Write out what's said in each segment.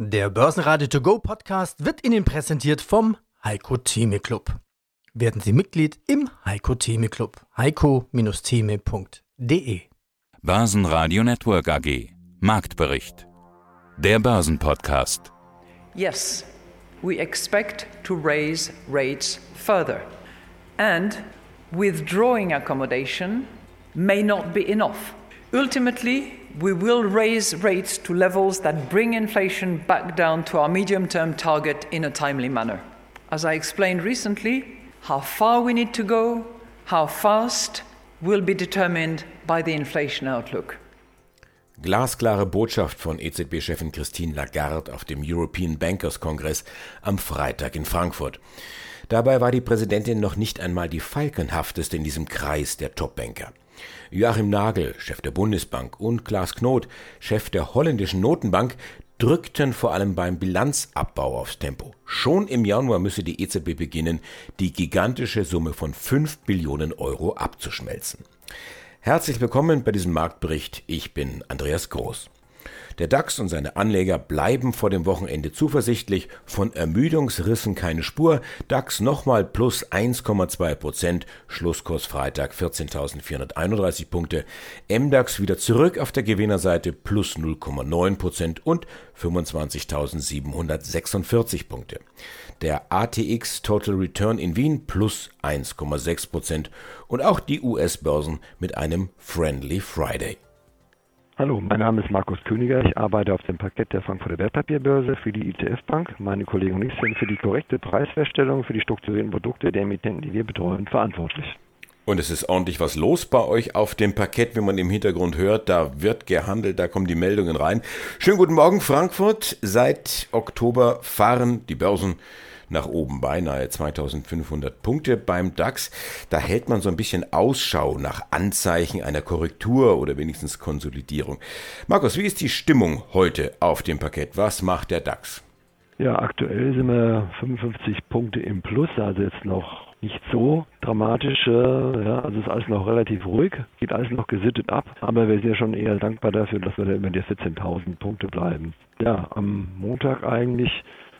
Der Börsenradio To Go Podcast wird Ihnen präsentiert vom Heiko Theme Club. Werden Sie Mitglied im Heiko Theme Club. heiko-theme.de Börsenradio Network AG Marktbericht Der Börsenpodcast Yes, we expect to raise rates further. And withdrawing accommodation may not be enough. Ultimately, we will raise rates to levels that bring inflation back down to our medium term target in a timely manner. As I explained recently, how far we need to go, how fast, will be determined by the inflation outlook. Glasklare Botschaft von EZB-Chefin Christine Lagarde auf dem European Bankers Kongress am Freitag in Frankfurt. Dabei war die Präsidentin noch nicht einmal die falkenhafteste in diesem Kreis der Topbanker. Joachim Nagel, Chef der Bundesbank, und Klaas Knot, Chef der holländischen Notenbank, drückten vor allem beim Bilanzabbau aufs Tempo. Schon im Januar müsse die EZB beginnen, die gigantische Summe von 5 Billionen Euro abzuschmelzen. Herzlich willkommen bei diesem Marktbericht. Ich bin Andreas Groß. Der DAX und seine Anleger bleiben vor dem Wochenende zuversichtlich, von Ermüdungsrissen keine Spur, DAX nochmal plus 1,2 Prozent, Schlusskurs Freitag 14.431 Punkte, MDAX wieder zurück auf der Gewinnerseite plus 0,9 Prozent und 25.746 Punkte. Der ATX Total Return in Wien plus 1,6 Prozent. Und auch die US-Börsen mit einem Friendly Friday. Hallo, mein Name ist Markus Königer. Ich arbeite auf dem Parkett der Frankfurter Wertpapierbörse für die ITF Bank. Meine Kollegen und ich sind für die korrekte Preisfeststellung für die strukturierten Produkte der Emittenten, die wir betreuen, verantwortlich. Und es ist ordentlich was los bei euch auf dem Parkett, wie man im Hintergrund hört. Da wird gehandelt, da kommen die Meldungen rein. Schönen guten Morgen, Frankfurt. Seit Oktober fahren die Börsen nach oben, beinahe 2500 Punkte beim DAX. Da hält man so ein bisschen Ausschau nach Anzeichen einer Korrektur oder wenigstens Konsolidierung. Markus, wie ist die Stimmung heute auf dem Parkett? Was macht der DAX? Ja, aktuell sind wir 55 Punkte im Plus, also jetzt noch nicht so dramatisch. Ja, also ist alles noch relativ ruhig, geht alles noch gesittet ab. Aber wir sind ja schon eher dankbar dafür, dass wir da über die 14.000 Punkte bleiben. Ja, am Montag eigentlich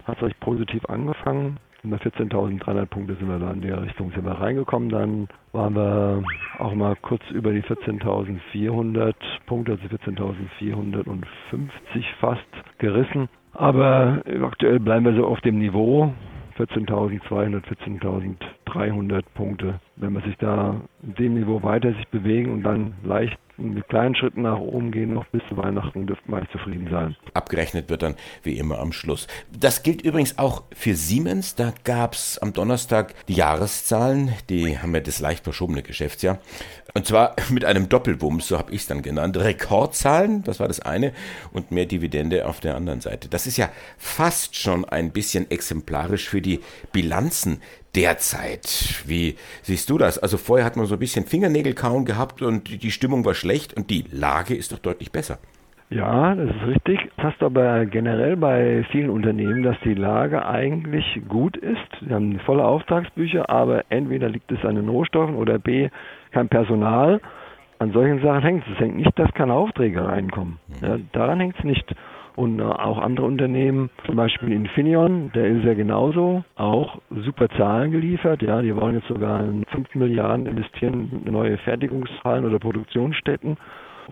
hat es recht positiv angefangen. Bei 14.300 Punkte sind wir da in der Richtung sind wir reingekommen. Dann waren wir auch mal kurz über die 14.400 Punkte, also 14.450 fast gerissen. Aber aktuell bleiben wir so auf dem Niveau. 14.200, 14.300 Punkte. Wenn man sich da in dem Niveau weiter sich bewegen und dann leicht mit kleinen Schritten nach oben gehen, noch bis zu Weihnachten dürften wir zufrieden sein. Abgerechnet wird dann wie immer am Schluss. Das gilt übrigens auch für Siemens. Da gab es am Donnerstag die Jahreszahlen, die haben wir das leicht verschobene Geschäftsjahr. Und zwar mit einem Doppelwumms, so habe ich es dann genannt. Rekordzahlen, das war das eine, und mehr Dividende auf der anderen Seite. Das ist ja fast schon ein bisschen exemplarisch für die Bilanzen derzeit. Wie siehst du das? Also vorher hat man so ein bisschen Fingernägelkauen gehabt und die Stimmung war schlecht und die Lage ist doch deutlich besser. Ja, das ist richtig. Das hast du aber generell bei vielen Unternehmen, dass die Lage eigentlich gut ist. Sie haben volle Auftragsbücher, aber entweder liegt es an den Rohstoffen oder B, kein Personal. An solchen Sachen hängt es. Es hängt nicht, dass keine Aufträge reinkommen. Ja, daran hängt es nicht und äh, auch andere Unternehmen, zum Beispiel Infineon, der ist ja genauso, auch super Zahlen geliefert. Ja, die wollen jetzt sogar in 5 Milliarden investieren in neue Fertigungshallen oder Produktionsstätten.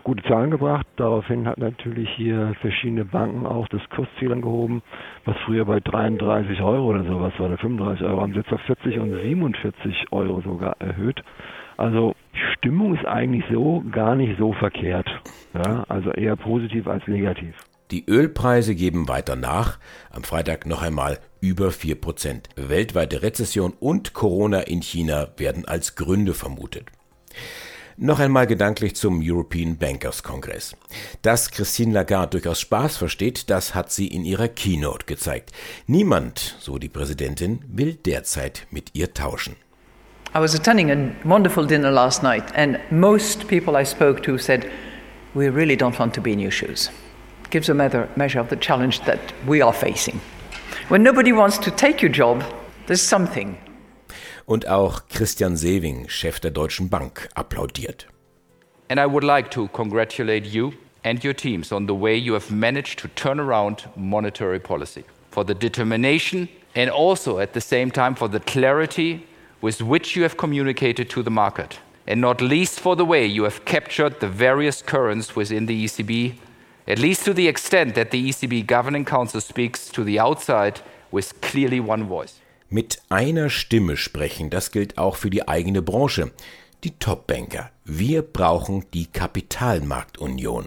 Gute Zahlen gebracht. Daraufhin hat natürlich hier verschiedene Banken auch das Kursziel angehoben, was früher bei 33 Euro oder sowas war, oder 35 Euro, haben sie jetzt auf 40 und 47 Euro sogar erhöht. Also Stimmung ist eigentlich so gar nicht so verkehrt. Ja, also eher positiv als negativ. Die Ölpreise geben weiter nach, am Freitag noch einmal über 4%. Weltweite Rezession und Corona in China werden als Gründe vermutet. Noch einmal gedanklich zum European Bankers Kongress. Dass Christine Lagarde durchaus Spaß versteht, das hat sie in ihrer Keynote gezeigt. Niemand, so die Präsidentin, will derzeit mit ihr tauschen. I was attending a wonderful dinner last night and most people I spoke to said we really don't want to be in your shoes. Gives a measure of the challenge that we are facing. When nobody wants to take your job, there's something. Und auch Christian Sewing, Chef der Deutschen Bank, applaudiert. And I would like to congratulate you and your teams on the way you have managed to turn around monetary policy, for the determination and also at the same time for the clarity with which you have communicated to the market, and not least for the way you have captured the various currents within the ECB, at least to the extent that the ECB Governing Council speaks to the outside with clearly one voice. Mit einer Stimme sprechen, das gilt auch für die eigene Branche. Die Topbanker. Wir brauchen die Kapitalmarktunion.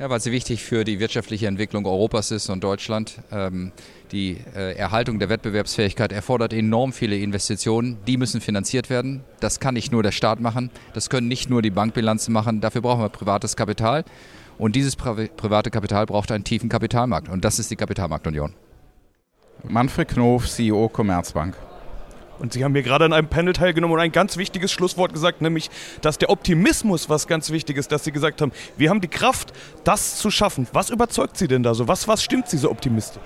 Ja, weil sie wichtig für die wirtschaftliche Entwicklung Europas ist und Deutschland. Ähm, die äh, Erhaltung der Wettbewerbsfähigkeit erfordert enorm viele Investitionen. Die müssen finanziert werden. Das kann nicht nur der Staat machen. Das können nicht nur die Bankbilanzen machen. Dafür brauchen wir privates Kapital. Und dieses private Kapital braucht einen tiefen Kapitalmarkt. Und das ist die Kapitalmarktunion. Manfred Knof, CEO Commerzbank. Und Sie haben hier gerade an einem Panel teilgenommen und ein ganz wichtiges Schlusswort gesagt, nämlich, dass der Optimismus was ganz wichtig ist, dass Sie gesagt haben, wir haben die Kraft, das zu schaffen. Was überzeugt Sie denn da so? Was, was stimmt Sie so optimistisch?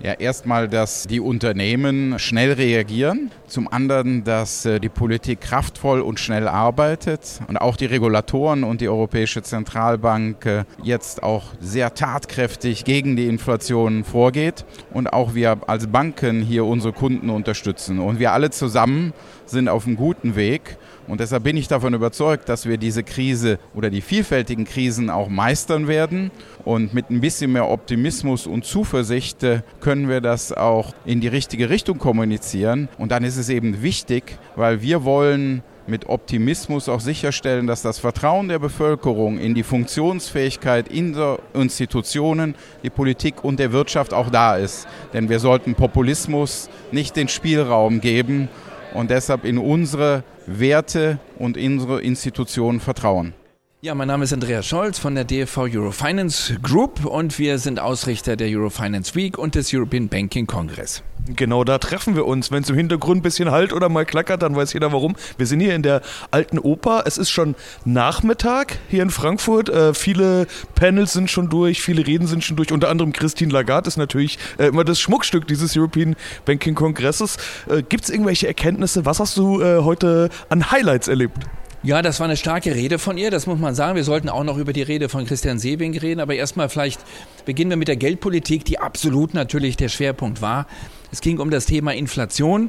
Ja, erstmal, dass die Unternehmen schnell reagieren. Zum anderen, dass äh, die Politik kraftvoll und schnell arbeitet und auch die Regulatoren und die Europäische Zentralbank äh, jetzt auch sehr tatkräftig gegen die Inflation vorgeht und auch wir als Banken hier unsere Kunden unterstützen. Und wir alle zusammen sind auf einem guten Weg. Und deshalb bin ich davon überzeugt, dass wir diese Krise oder die vielfältigen Krisen auch meistern werden. Und mit ein bisschen mehr Optimismus und Zuversicht äh, können wir das auch in die richtige Richtung kommunizieren. Und dann ist es eben wichtig, weil wir wollen mit Optimismus auch sicherstellen, dass das Vertrauen der Bevölkerung in die Funktionsfähigkeit in der Institutionen, die Politik und der Wirtschaft auch da ist. Denn wir sollten Populismus nicht den Spielraum geben und deshalb in unsere Werte und unsere Institutionen vertrauen. Ja, mein Name ist Andreas Scholz von der DFV Eurofinance Group und wir sind Ausrichter der Eurofinance Week und des European Banking Congress. Genau da treffen wir uns. Wenn es im Hintergrund ein bisschen halt oder mal klackert, dann weiß jeder warum. Wir sind hier in der alten Oper. Es ist schon Nachmittag hier in Frankfurt. Äh, viele Panels sind schon durch, viele Reden sind schon durch. Unter anderem Christine Lagarde ist natürlich äh, immer das Schmuckstück dieses European Banking Kongresses. Äh, Gibt es irgendwelche Erkenntnisse? Was hast du äh, heute an Highlights erlebt? Ja, das war eine starke Rede von ihr, das muss man sagen. Wir sollten auch noch über die Rede von Christian Sewing reden, aber erstmal vielleicht beginnen wir mit der Geldpolitik, die absolut natürlich der Schwerpunkt war. Es ging um das Thema Inflation.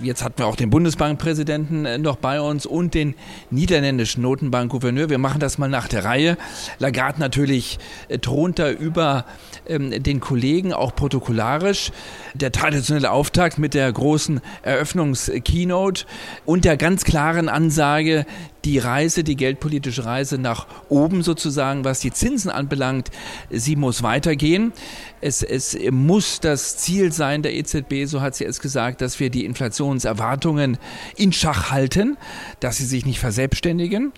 Jetzt hatten wir auch den Bundesbankpräsidenten äh, noch bei uns und den niederländischen Notenbankgouverneur. Wir machen das mal nach der Reihe. Lagarde natürlich äh, thront da über ähm, den Kollegen, auch protokollarisch. Der traditionelle Auftakt mit der großen Eröffnungskeynote und der ganz klaren Ansage, die Reise, die geldpolitische Reise nach oben sozusagen, was die Zinsen anbelangt, sie muss weitergehen. Es, es muss das Ziel sein der EZB, so hat sie es gesagt, dass wir die Inflationserwartungen in Schach halten, dass sie sich nicht verselbstständigen.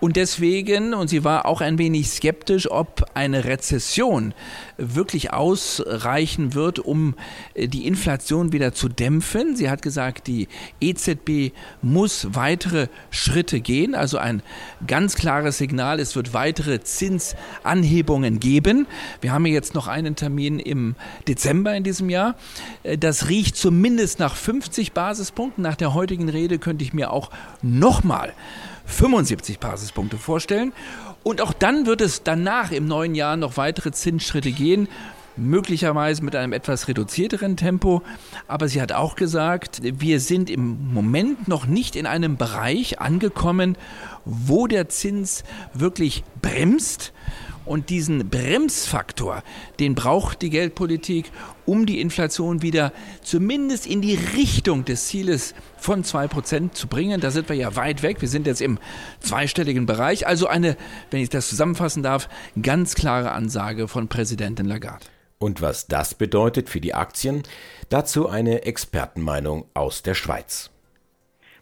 Und deswegen, und sie war auch ein wenig skeptisch, ob eine Rezession wirklich ausreichen wird, um äh, die Inflation wieder zu dämpfen. Sie hat gesagt, die EZB muss weitere Schritte gehen, also ein ganz klares Signal, es wird weitere Zinsanhebungen geben. Wir haben jetzt noch einen Termin im Dezember in diesem Jahr. Äh, das riecht zumindest nach 50 Basispunkten. Nach der heutigen Rede könnte ich mir auch nochmal 75 Basispunkte vorstellen. Und auch dann wird es danach im neuen Jahr noch weitere Zinsschritte gehen möglicherweise mit einem etwas reduzierteren Tempo. Aber sie hat auch gesagt, wir sind im Moment noch nicht in einem Bereich angekommen, wo der Zins wirklich bremst. Und diesen Bremsfaktor, den braucht die Geldpolitik, um die Inflation wieder zumindest in die Richtung des Zieles von 2% zu bringen. Da sind wir ja weit weg. Wir sind jetzt im zweistelligen Bereich. Also eine, wenn ich das zusammenfassen darf, ganz klare Ansage von Präsidentin Lagarde. Und was das bedeutet für die Aktien, dazu eine Expertenmeinung aus der Schweiz.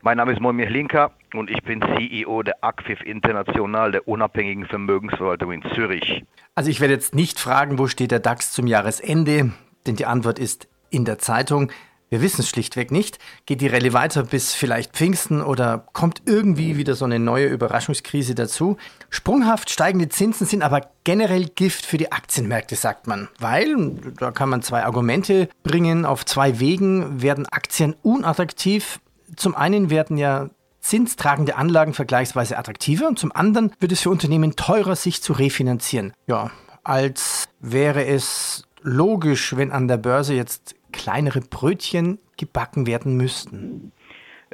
Mein Name ist Moimir Linker und ich bin CEO der Acfif International, der unabhängigen Vermögensverwaltung in Zürich. Also ich werde jetzt nicht fragen, wo steht der DAX zum Jahresende, denn die Antwort ist in der Zeitung. Wir wissen es schlichtweg nicht. Geht die Rallye weiter bis vielleicht Pfingsten oder kommt irgendwie wieder so eine neue Überraschungskrise dazu? Sprunghaft steigende Zinsen sind aber generell Gift für die Aktienmärkte, sagt man. Weil, da kann man zwei Argumente bringen, auf zwei Wegen werden Aktien unattraktiv, zum einen werden ja zinstragende Anlagen vergleichsweise attraktiver und zum anderen wird es für Unternehmen teurer, sich zu refinanzieren. Ja, als wäre es logisch, wenn an der Börse jetzt kleinere Brötchen gebacken werden müssten.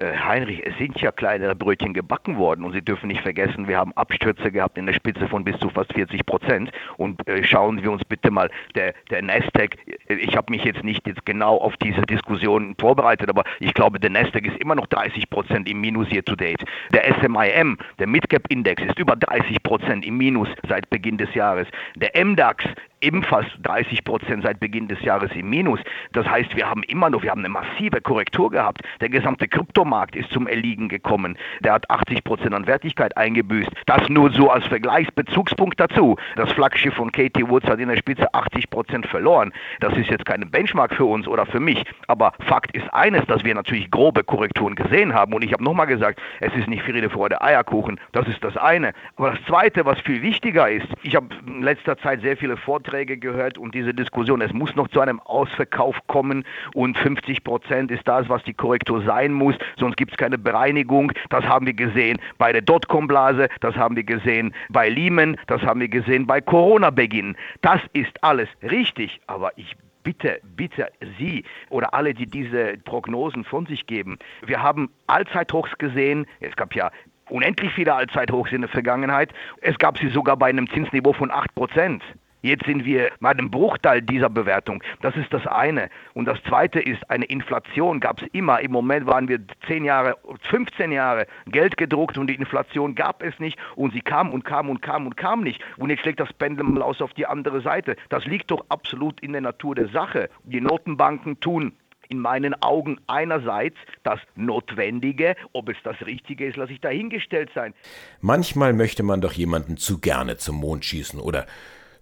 Äh, Heinrich, es sind ja kleinere Brötchen gebacken worden und Sie dürfen nicht vergessen, wir haben Abstürze gehabt in der Spitze von bis zu fast 40 Prozent und äh, schauen wir uns bitte mal der, der Nasdaq, äh, ich habe mich jetzt nicht jetzt genau auf diese Diskussion vorbereitet, aber ich glaube, der Nasdaq ist immer noch 30 Prozent im Minus year to date. Der SMIM, der Midcap Index ist über 30 Prozent im Minus seit Beginn des Jahres. Der MDAX ebenfalls 30 Prozent seit Beginn des Jahres im Minus. Das heißt, wir haben immer noch, wir haben eine massive Korrektur gehabt. Der gesamte Kryptomarkt ist zum Erliegen gekommen. Der hat 80 Prozent an Wertigkeit eingebüßt. Das nur so als Vergleichsbezugspunkt dazu. Das Flaggschiff von Katie Woods hat in der Spitze 80 Prozent verloren. Das ist jetzt keine Benchmark für uns oder für mich. Aber Fakt ist eines, dass wir natürlich grobe Korrekturen gesehen haben. Und ich habe nochmal gesagt, es ist nicht Friede, Freude, Eierkuchen. Das ist das eine. Aber das zweite, was viel wichtiger ist, ich habe in letzter Zeit sehr viele Vorträge Beiträge gehört und diese Diskussion, es muss noch zu einem Ausverkauf kommen und 50 Prozent ist das, was die Korrektur sein muss, sonst gibt es keine Bereinigung. Das haben wir gesehen bei der Dotcom-Blase, das haben wir gesehen bei Lehman, das haben wir gesehen bei Corona-Beginn. Das ist alles richtig, aber ich bitte, bitte Sie oder alle, die diese Prognosen von sich geben. Wir haben Allzeithochs gesehen. Es gab ja unendlich viele Allzeithochs in der Vergangenheit. Es gab sie sogar bei einem Zinsniveau von 8 Prozent. Jetzt sind wir bei einem Bruchteil dieser Bewertung. Das ist das eine. Und das zweite ist, eine Inflation gab es immer. Im Moment waren wir 10 Jahre, 15 Jahre Geld gedruckt und die Inflation gab es nicht. Und sie kam und kam und kam und kam nicht. Und jetzt schlägt das Pendel mal aus auf die andere Seite. Das liegt doch absolut in der Natur der Sache. Die Notenbanken tun in meinen Augen einerseits das Notwendige, ob es das Richtige ist, lasse ich dahingestellt sein. Manchmal möchte man doch jemanden zu gerne zum Mond schießen oder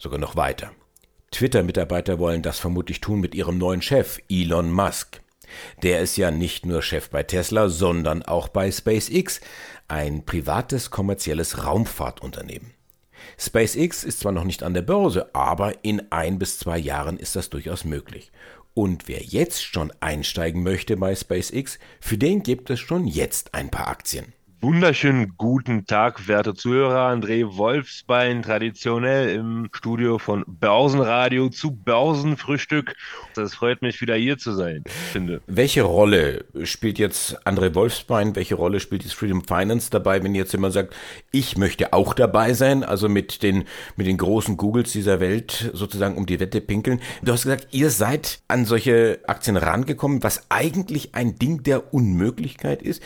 sogar noch weiter. Twitter-Mitarbeiter wollen das vermutlich tun mit ihrem neuen Chef, Elon Musk. Der ist ja nicht nur Chef bei Tesla, sondern auch bei SpaceX, ein privates kommerzielles Raumfahrtunternehmen. SpaceX ist zwar noch nicht an der Börse, aber in ein bis zwei Jahren ist das durchaus möglich. Und wer jetzt schon einsteigen möchte bei SpaceX, für den gibt es schon jetzt ein paar Aktien. Wunderschönen guten Tag, werte Zuhörer. André Wolfsbein, traditionell im Studio von Börsenradio zu Börsenfrühstück. Es freut mich, wieder hier zu sein, finde. Welche Rolle spielt jetzt André Wolfsbein, welche Rolle spielt jetzt Freedom Finance dabei, wenn jetzt jemand sagt, ich möchte auch dabei sein, also mit den, mit den großen Googles dieser Welt sozusagen um die Wette pinkeln? Du hast gesagt, ihr seid an solche Aktien rangekommen, was eigentlich ein Ding der Unmöglichkeit ist.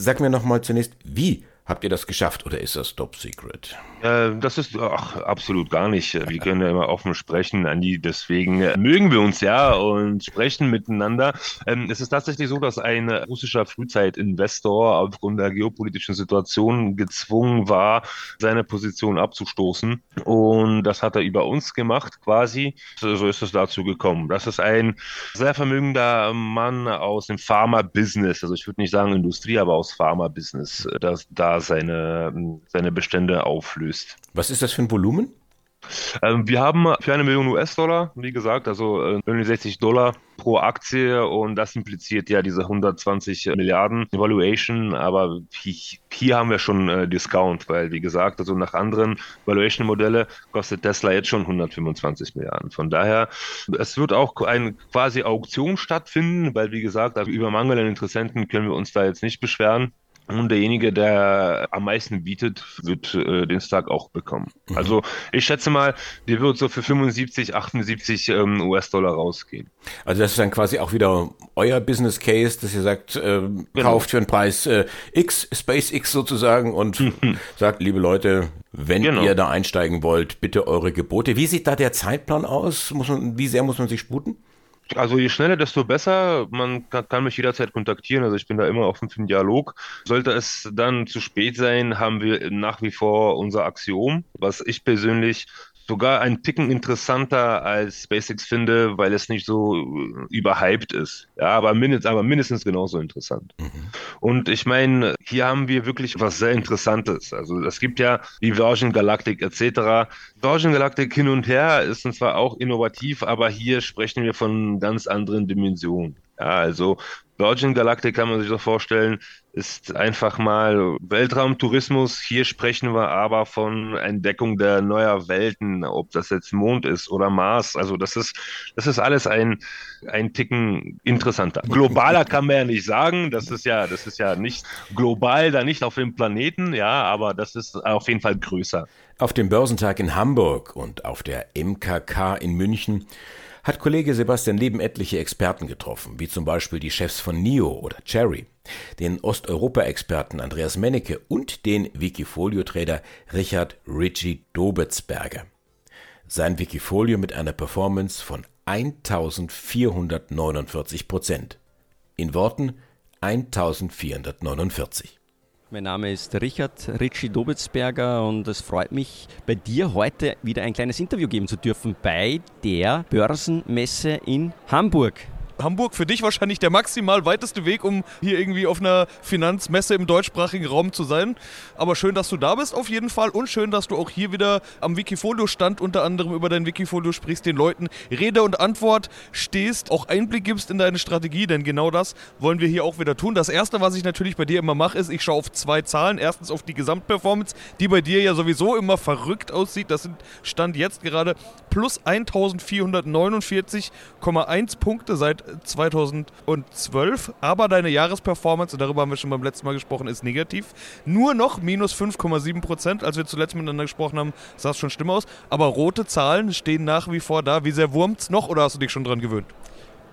Sag mir nochmal zunächst, wie habt ihr das geschafft oder ist das Top Secret? Äh, das ist ach, absolut gar nicht. Wir können ja immer offen sprechen, Andi. Deswegen mögen wir uns ja und sprechen miteinander. Ähm, es ist tatsächlich so, dass ein russischer Frühzeitinvestor aufgrund der geopolitischen Situation gezwungen war, seine Position abzustoßen. Und das hat er über uns gemacht, quasi. So ist es dazu gekommen. Das ist ein sehr vermögender Mann aus dem Pharma-Business. Also ich würde nicht sagen Industrie, aber aus Pharma-Business, das seine, seine Bestände auflöst. Was ist das für ein Volumen? Ähm, wir haben für eine Million US-Dollar, wie gesagt, also äh, 69 Dollar pro Aktie und das impliziert ja diese 120 Milliarden Valuation, aber hier haben wir schon äh, Discount, weil wie gesagt, also nach anderen Valuation-Modelle kostet Tesla jetzt schon 125 Milliarden. Von daher, es wird auch eine quasi Auktion stattfinden, weil wie gesagt, also über Mangel an Interessenten können wir uns da jetzt nicht beschweren. Und derjenige, der am meisten bietet, wird äh, den Stock auch bekommen. Mhm. Also ich schätze mal, die wird so für 75, 78 ähm, US-Dollar rausgehen. Also das ist dann quasi auch wieder euer Business Case, dass ihr sagt, äh, genau. kauft für einen Preis äh, X, SpaceX sozusagen und mhm. sagt, liebe Leute, wenn genau. ihr da einsteigen wollt, bitte eure Gebote. Wie sieht da der Zeitplan aus? Muss man, wie sehr muss man sich sputen? Also je schneller, desto besser. Man kann, kann, mich jederzeit kontaktieren. Also ich bin da immer offen für einen Dialog. Sollte es dann zu spät sein, haben wir nach wie vor unser Axiom, was ich persönlich sogar ein Ticken interessanter als SpaceX finde, weil es nicht so äh, überhyped ist. Ja, aber mindestens, aber mindestens genauso interessant. Mhm. Und ich meine, hier haben wir wirklich was sehr Interessantes. Also es gibt ja die Virgin Galactic etc. Virgin Galactic hin und her ist zwar auch innovativ, aber hier sprechen wir von ganz anderen Dimensionen. Ja, also Virgin Galactic kann man sich so vorstellen, ist einfach mal Weltraumtourismus. Hier sprechen wir aber von Entdeckung der neuer Welten, ob das jetzt Mond ist oder Mars. Also das ist, das ist alles ein, ein Ticken interessanter. Globaler kann man ja nicht sagen. Das ist ja, das ist ja nicht global, da nicht auf dem Planeten, ja, aber das ist auf jeden Fall größer. Auf dem Börsentag in Hamburg und auf der MKK in München hat Kollege Sebastian Leben etliche Experten getroffen, wie zum Beispiel die Chefs von NIO oder Cherry, den Osteuropa-Experten Andreas Mennecke und den Wikifolio-Trader Richard Richie Dobetzberger. Sein Wikifolio mit einer Performance von 1449 Prozent. In Worten 1449. Mein Name ist Richard Ritchie Dobitzberger und es freut mich, bei dir heute wieder ein kleines Interview geben zu dürfen bei der Börsenmesse in Hamburg. Hamburg für dich wahrscheinlich der maximal weiteste Weg, um hier irgendwie auf einer Finanzmesse im deutschsprachigen Raum zu sein. Aber schön, dass du da bist auf jeden Fall und schön, dass du auch hier wieder am Wikifolio-Stand unter anderem über dein Wikifolio sprichst, den Leuten Rede und Antwort stehst, auch Einblick gibst in deine Strategie, denn genau das wollen wir hier auch wieder tun. Das erste, was ich natürlich bei dir immer mache, ist, ich schaue auf zwei Zahlen. Erstens auf die Gesamtperformance, die bei dir ja sowieso immer verrückt aussieht. Das sind Stand jetzt gerade plus 1449,1 Punkte seit 2012, aber deine Jahresperformance, und darüber haben wir schon beim letzten Mal gesprochen, ist negativ. Nur noch minus 5,7 Prozent. Als wir zuletzt miteinander gesprochen haben, sah es schon schlimm aus. Aber rote Zahlen stehen nach wie vor da. Wie sehr wurmt es noch oder hast du dich schon dran gewöhnt?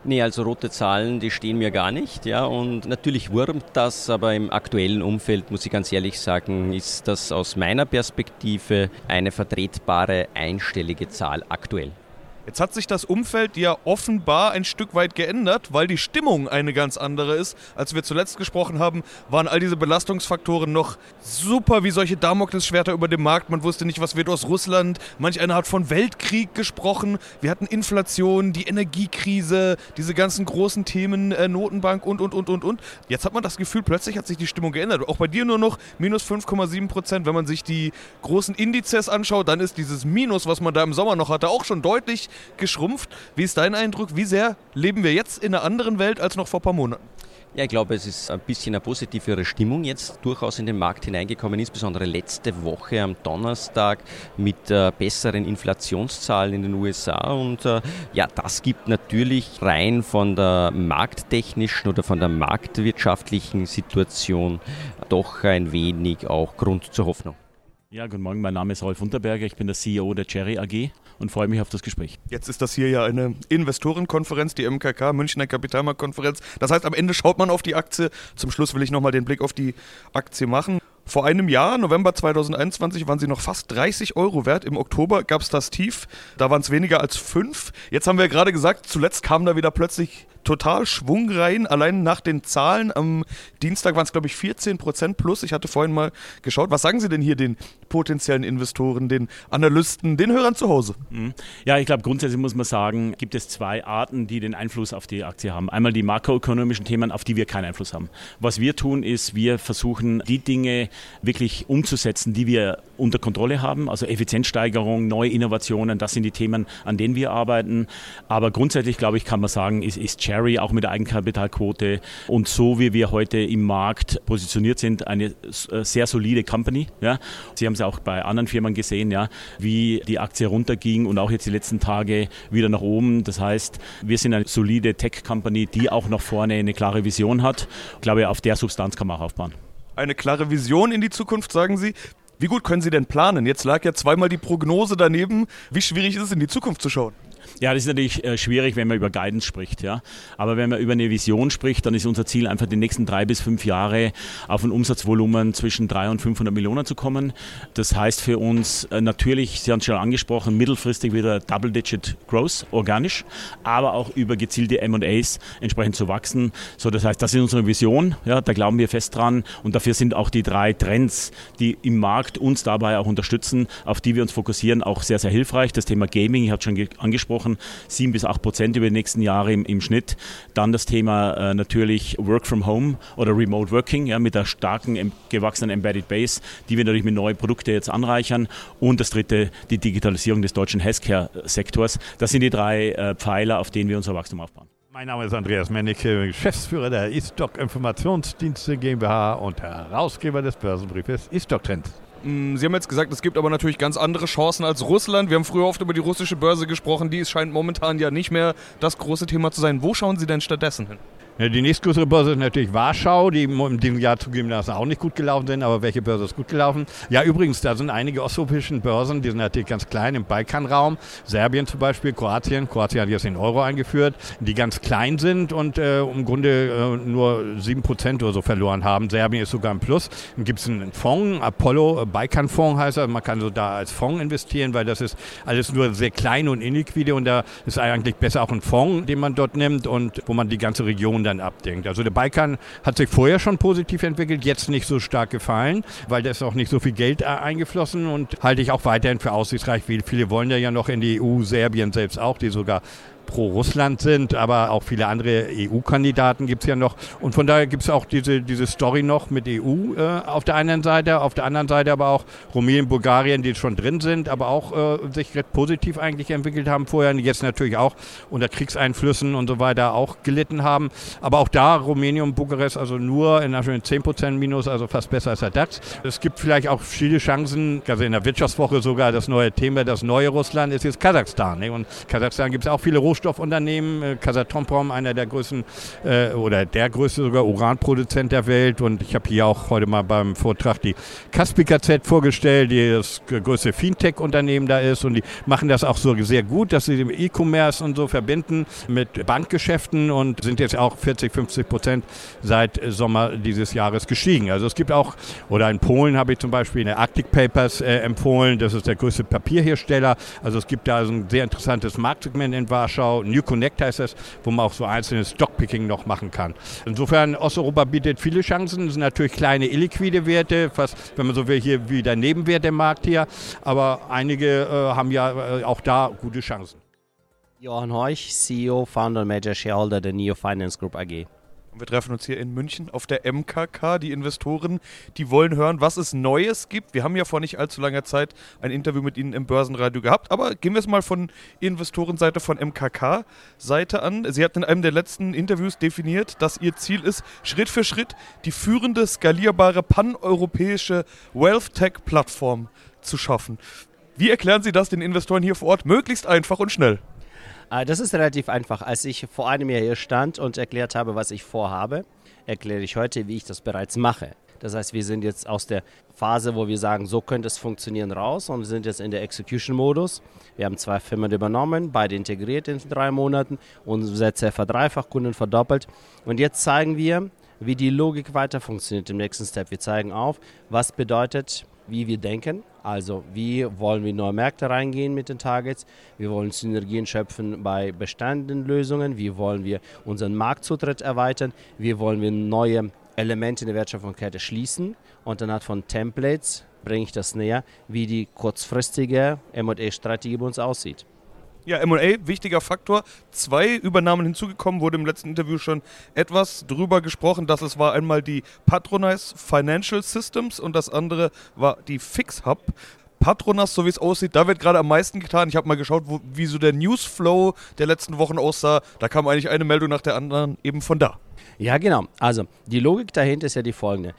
Nee, also rote Zahlen, die stehen mir gar nicht, ja. Und natürlich wurmt das, aber im aktuellen Umfeld, muss ich ganz ehrlich sagen, ist das aus meiner Perspektive eine vertretbare einstellige Zahl aktuell. Jetzt hat sich das Umfeld ja offenbar ein Stück weit geändert, weil die Stimmung eine ganz andere ist. Als wir zuletzt gesprochen haben, waren all diese Belastungsfaktoren noch super wie solche Damoklesschwerter über dem Markt. Man wusste nicht, was wird aus Russland. Manch einer hat von Weltkrieg gesprochen. Wir hatten Inflation, die Energiekrise, diese ganzen großen Themen, äh, Notenbank und, und, und, und, und. Jetzt hat man das Gefühl, plötzlich hat sich die Stimmung geändert. Auch bei dir nur noch minus 5,7 Prozent. Wenn man sich die großen Indizes anschaut, dann ist dieses Minus, was man da im Sommer noch hatte, auch schon deutlich geschrumpft. Wie ist dein Eindruck? Wie sehr leben wir jetzt in einer anderen Welt als noch vor ein paar Monaten? Ja, ich glaube, es ist ein bisschen eine positivere Stimmung jetzt durchaus in den Markt hineingekommen, insbesondere letzte Woche am Donnerstag mit äh, besseren Inflationszahlen in den USA. Und äh, ja, das gibt natürlich rein von der markttechnischen oder von der marktwirtschaftlichen Situation doch ein wenig auch Grund zur Hoffnung. Ja, guten Morgen, mein Name ist Rolf Unterberger, ich bin der CEO der Cherry AG und freue mich auf das Gespräch. Jetzt ist das hier ja eine Investorenkonferenz, die MKK, Münchner Kapitalmarktkonferenz. Das heißt, am Ende schaut man auf die Aktie. Zum Schluss will ich nochmal den Blick auf die Aktie machen. Vor einem Jahr, November 2021, waren sie noch fast 30 Euro wert. Im Oktober gab es das Tief. Da waren es weniger als 5. Jetzt haben wir gerade gesagt, zuletzt kam da wieder plötzlich total Schwung rein. Allein nach den Zahlen am Dienstag waren es, glaube ich, 14 Prozent plus. Ich hatte vorhin mal geschaut. Was sagen Sie denn hier den potenziellen Investoren, den Analysten, den Hörern zu Hause? Mhm. Ja, ich glaube, grundsätzlich muss man sagen, gibt es zwei Arten, die den Einfluss auf die Aktie haben. Einmal die makroökonomischen Themen, auf die wir keinen Einfluss haben. Was wir tun, ist, wir versuchen, die Dinge wirklich umzusetzen, die wir unter Kontrolle haben. Also Effizienzsteigerung, neue Innovationen, das sind die Themen, an denen wir arbeiten. Aber grundsätzlich, glaube ich, kann man sagen, ist, ist Cherry auch mit der Eigenkapitalquote und so wie wir heute im Markt positioniert sind, eine äh, sehr solide Company. Ja. Sie haben es auch bei anderen Firmen gesehen, ja, wie die Aktie runterging und auch jetzt die letzten Tage wieder nach oben. Das heißt, wir sind eine solide Tech-Company, die auch nach vorne eine klare Vision hat. Ich glaube, auf der Substanz kann man auch aufbauen. Eine klare Vision in die Zukunft, sagen Sie. Wie gut können Sie denn planen? Jetzt lag ja zweimal die Prognose daneben. Wie schwierig ist es, in die Zukunft zu schauen? Ja, das ist natürlich äh, schwierig, wenn man über Guidance spricht. Ja. Aber wenn man über eine Vision spricht, dann ist unser Ziel einfach die nächsten drei bis fünf Jahre auf ein Umsatzvolumen zwischen 300 und 500 Millionen zu kommen. Das heißt für uns äh, natürlich, Sie haben es schon angesprochen, mittelfristig wieder Double-Digit Growth, organisch, aber auch über gezielte M&As entsprechend zu wachsen. So, das heißt, das ist unsere Vision. Ja, da glauben wir fest dran und dafür sind auch die drei Trends, die im Markt uns dabei auch unterstützen, auf die wir uns fokussieren, auch sehr, sehr hilfreich. Das Thema Gaming, ich habe es schon angesprochen, angesprochen, 7 bis 8 Prozent über die nächsten Jahre im, im Schnitt. Dann das Thema äh, natürlich Work from Home oder Remote Working ja, mit der starken gewachsenen Embedded Base, die wir natürlich mit neuen Produkten jetzt anreichern. Und das dritte, die Digitalisierung des deutschen Healthcare-Sektors. Das sind die drei äh, Pfeiler, auf denen wir unser Wachstum aufbauen. Mein Name ist Andreas Mennecke, Geschäftsführer der E-Stock Informationsdienste GmbH und Herausgeber des Börsenbriefes E-Stock Trends. Mm, Sie haben jetzt gesagt, es gibt aber natürlich ganz andere Chancen als Russland. Wir haben früher oft über die russische Börse gesprochen. Die scheint momentan ja nicht mehr das große Thema zu sein. Wo schauen Sie denn stattdessen hin? Ja, die nächstgrößere Börse ist natürlich Warschau, die in diesem Jahr zugegebenermaßen auch nicht gut gelaufen sind, aber welche Börse ist gut gelaufen? Ja, übrigens, da sind einige osteuropäischen Börsen, die sind natürlich ganz klein im Balkanraum, Serbien zum Beispiel, Kroatien, Kroatien hat jetzt den Euro eingeführt, die ganz klein sind und äh, im Grunde äh, nur 7% oder so verloren haben. Serbien ist sogar im Plus. Dann gibt es einen Fonds, Apollo äh, Balkanfonds heißt er, man kann so da als Fonds investieren, weil das ist alles nur sehr klein und inliquide und da ist eigentlich besser auch ein Fonds, den man dort nimmt und wo man die ganze Region dann abdenkt. Also der Balkan hat sich vorher schon positiv entwickelt, jetzt nicht so stark gefallen, weil da ist auch nicht so viel Geld äh, eingeflossen und halte ich auch weiterhin für aussichtsreich. Viele wollen ja noch in die EU, Serbien selbst auch, die sogar pro Russland sind, aber auch viele andere EU-Kandidaten gibt es ja noch. Und von daher gibt es auch diese, diese Story noch mit EU äh, auf der einen Seite, auf der anderen Seite aber auch Rumänien, Bulgarien, die schon drin sind, aber auch äh, sich recht positiv eigentlich entwickelt haben vorher und jetzt natürlich auch unter Kriegseinflüssen und so weiter auch gelitten haben. Aber auch da Rumänien und Bukarest also nur in einer 10% Minus, also fast besser als der DAX. Es gibt vielleicht auch viele Chancen, also in der Wirtschaftswoche sogar das neue Thema, das neue Russland ist jetzt Kasachstan. Ne? Und Kasachstan gibt es auch viele Rohstoffe Rohstoffunternehmen, äh, Kazatomprom, einer der größten äh, oder der größte sogar Uranproduzent der Welt. Und ich habe hier auch heute mal beim Vortrag die Caspica Z vorgestellt, die das größte Fintech-Unternehmen da ist. Und die machen das auch so sehr gut, dass sie den E-Commerce und so verbinden mit Bankgeschäften und sind jetzt auch 40, 50 Prozent seit Sommer dieses Jahres gestiegen. Also es gibt auch, oder in Polen habe ich zum Beispiel eine Arctic Papers äh, empfohlen, das ist der größte Papierhersteller. Also es gibt da so ein sehr interessantes Marktsegment in Warschau New Connect heißt das, wo man auch so einzelnes Stockpicking noch machen kann. Insofern, Osteuropa bietet viele Chancen. Es sind natürlich kleine illiquide Werte, fast, wenn man so will, hier wie der Nebenwert im Markt hier. Aber einige äh, haben ja äh, auch da gute Chancen. Johann Heuch, CEO, Founder und Major Shareholder der Neo Finance Group AG. Und wir treffen uns hier in München auf der MKK. Die Investoren, die wollen hören, was es Neues gibt. Wir haben ja vor nicht allzu langer Zeit ein Interview mit Ihnen im Börsenradio gehabt. Aber gehen wir es mal von Investorenseite, von MKK-Seite an. Sie hatten in einem der letzten Interviews definiert, dass Ihr Ziel ist, Schritt für Schritt die führende, skalierbare, paneuropäische Wealth-Tech-Plattform zu schaffen. Wie erklären Sie das den Investoren hier vor Ort möglichst einfach und schnell? Äh, das ist relativ einfach. Als ich vor einem Jahr hier stand und erklärt habe, was ich vorhabe, erkläre ich heute, wie ich das bereits mache. Das heißt, wir sind jetzt aus der Phase, wo wir sagen, so könnte es funktionieren, raus und sind jetzt in der Execution-Modus. Wir haben zwei Firmen übernommen, beide integriert in drei Monaten, Umsätze verdreifacht, Kunden verdoppelt. Und jetzt zeigen wir, wie die Logik weiter funktioniert im nächsten Step. Wir zeigen auf, was bedeutet wie wir denken. Also wie wollen wir neue Märkte reingehen mit den Targets, wie wollen Synergien schöpfen bei bestehenden Lösungen, wie wollen wir unseren Marktzutritt erweitern, wie wollen wir neue Elemente in der Wertschöpfungskette schließen und anhand von Templates bringe ich das näher, wie die kurzfristige M&A-Strategie bei uns aussieht. Ja, MA, wichtiger Faktor. Zwei Übernahmen hinzugekommen, wurde im letzten Interview schon etwas drüber gesprochen. dass es war einmal die Patronize Financial Systems und das andere war die FixHub. Patronas, so wie es aussieht, da wird gerade am meisten getan. Ich habe mal geschaut, wo, wie so der Newsflow der letzten Wochen aussah. Da kam eigentlich eine Meldung nach der anderen eben von da. Ja, genau. Also die Logik dahinter ist ja die folgende.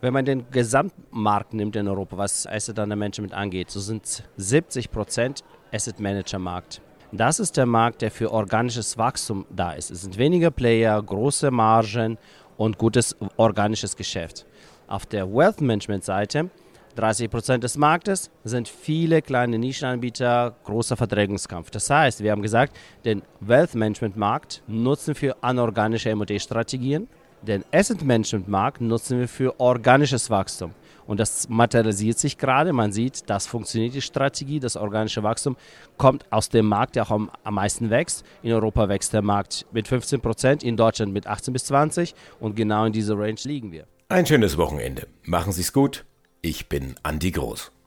Wenn man den Gesamtmarkt nimmt in Europa, was Asset Under Management angeht, so sind 70 Prozent Asset Manager Markt. Das ist der Markt, der für organisches Wachstum da ist. Es sind weniger Player, große Margen und gutes organisches Geschäft. Auf der Wealth Management Seite 30 Prozent des Marktes sind viele kleine Nischenanbieter, großer Verdrängungskampf. Das heißt, wir haben gesagt, den Wealth Management Markt nutzen wir für anorganische M&A-Strategien, den Asset Management Markt nutzen wir für organisches Wachstum. Und das materialisiert sich gerade. Man sieht, das funktioniert die Strategie. Das organische Wachstum kommt aus dem Markt, der auch am, am meisten wächst. In Europa wächst der Markt mit 15 Prozent, in Deutschland mit 18 bis 20. Und genau in dieser Range liegen wir. Ein schönes Wochenende. Machen Sie es gut. Ich bin Andi Groß.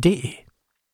de.